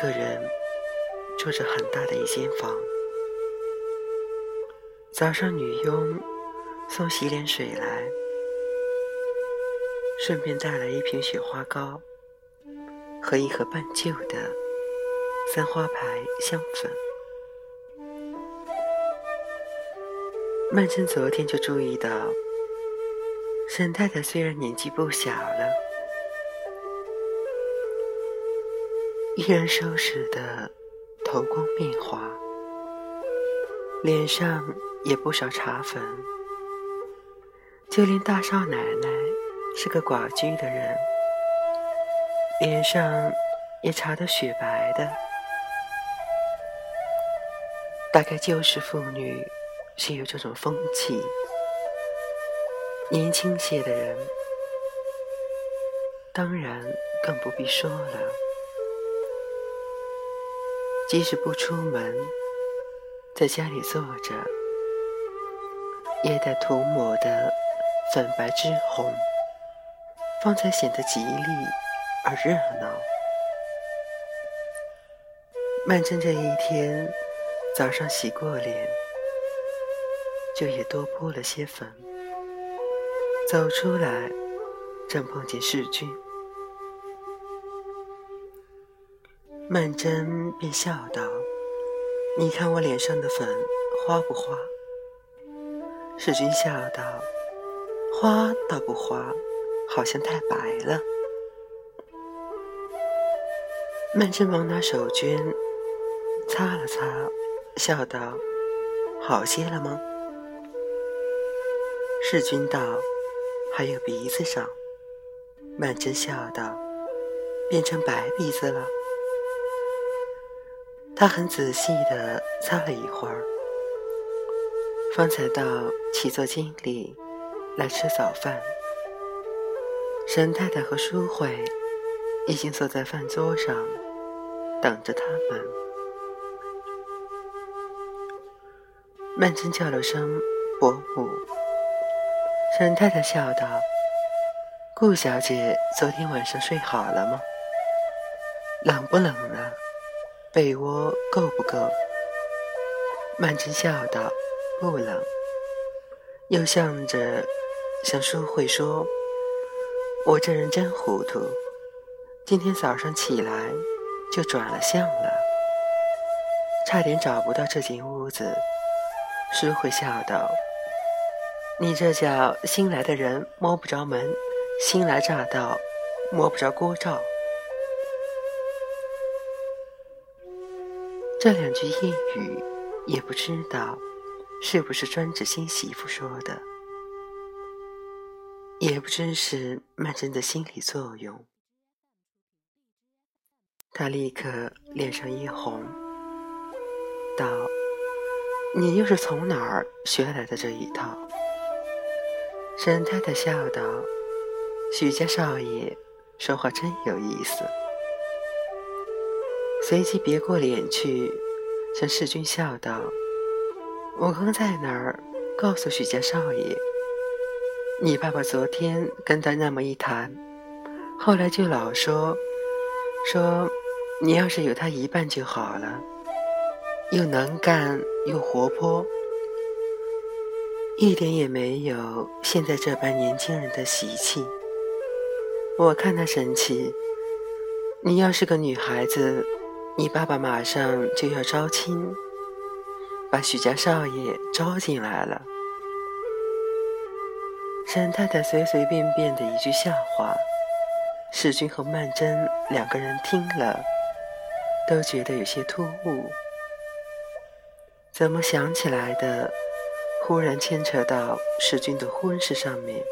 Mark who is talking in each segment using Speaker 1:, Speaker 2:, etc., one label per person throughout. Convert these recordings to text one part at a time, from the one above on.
Speaker 1: 个人住着很大的一间房。早上，女佣送洗脸水来，顺便带来一瓶雪花膏和一盒半旧的三花牌香粉。曼桢昨天就注意到，沈太太虽然年纪不小了，依然收拾的头光面滑，脸上也不少茶粉，就连大少奶奶是个寡居的人，脸上也擦得雪白的，大概就是妇女。是有这种风气，年轻些的人当然更不必说了。即使不出门，在家里坐着，也得涂抹的粉白之红，方才显得吉利而热闹。曼桢这一天早上洗过脸。就也多铺了些粉，走出来，正碰见世君，曼桢便笑道：“你看我脸上的粉花不花？”世君笑道：“花倒不花，好像太白了。”曼桢忙拿手绢擦了擦，笑道：“好些了吗？”世君道：“还有鼻子上。”曼桢笑道：“变成白鼻子了。”他很仔细地擦了一会儿，方才到起坐间里来吃早饭。沈太太和淑慧已经坐在饭桌上等着他们。曼桢叫了声“伯母”。沈太太笑道：“顾小姐昨天晚上睡好了吗？冷不冷呢？被窝够不够？”曼桢笑道：“不冷。”又向着向淑慧说：“我这人真糊涂，今天早上起来就转了向了，差点找不到这间屋子。”淑慧笑道。你这叫新来的人摸不着门，新来乍到摸不着锅灶。这两句谚语，也不知道是不是专指新媳妇说的，也不知是曼桢的心理作用。他立刻脸上一红，道：“你又是从哪儿学来的这一套？”沈太太笑道：“许家少爷说话真有意思。”随即别过脸去，向世君笑道：“我刚在那儿告诉许家少爷，你爸爸昨天跟他那么一谈，后来就老说，说你要是有他一半就好了，又能干又活泼。”一点也没有现在这般年轻人的习气。我看他神气。你要是个女孩子，你爸爸马上就要招亲，把许家少爷招进来了。沈太太随随便便的一句笑话，世君和曼桢两个人听了，都觉得有些突兀。怎么想起来的？忽然牵扯到世君的婚事上面，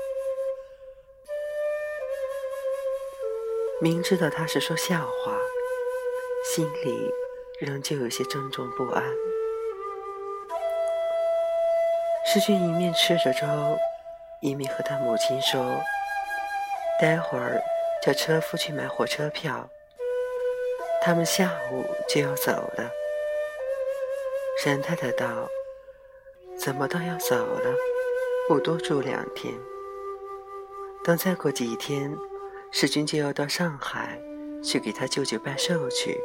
Speaker 1: 明知道他是说笑话，心里仍旧有些怔怔不安。世君一面吃着粥，一面和他母亲说：“待会儿叫车夫去买火车票，他们下午就要走了。”沈太太道。怎么都要走了？不多住两天。等再过几天，世君就要到上海去给他舅舅拜寿去。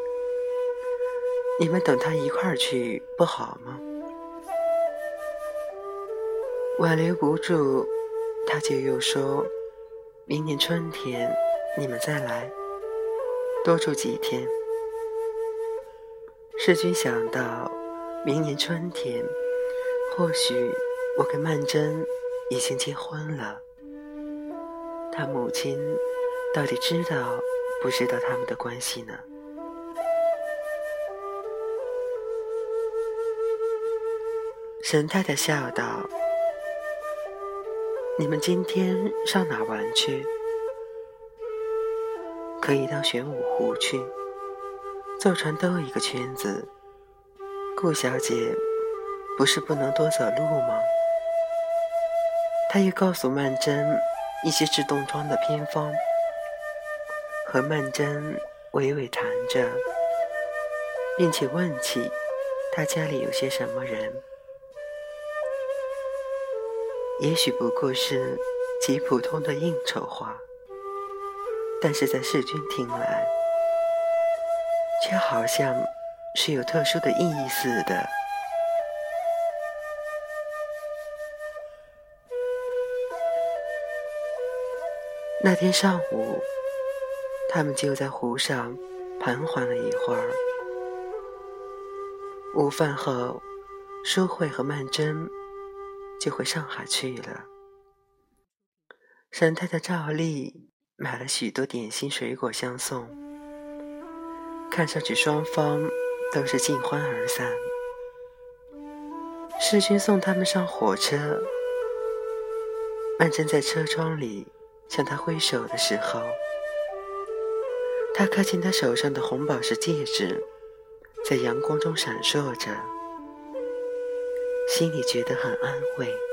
Speaker 1: 你们等他一块儿去不好吗？挽留不住，他就又说：“明年春天你们再来，多住几天。”世君想到，明年春天，或许我跟曼桢已经结婚了。他母亲到底知道不知道他们的关系呢？沈太太笑道。你们今天上哪玩去？可以到玄武湖去，坐船兜一个圈子。顾小姐不是不能多走路吗？他又告诉曼桢一些治冻疮的偏方，和曼桢娓娓谈着，并且问起他家里有些什么人。也许不过是极普通的应酬话，但是在世君听来，却好像是有特殊的意义似的。那天上午，他们就在湖上盘桓了一会儿。午饭后，淑慧和曼桢。就回上海去了。沈太太照例买了许多点心、水果相送，看上去双方都是尽欢而散。世勋送他们上火车，曼桢在车窗里向他挥手的时候，他看见他手上的红宝石戒指在阳光中闪烁着。心里觉得很安慰。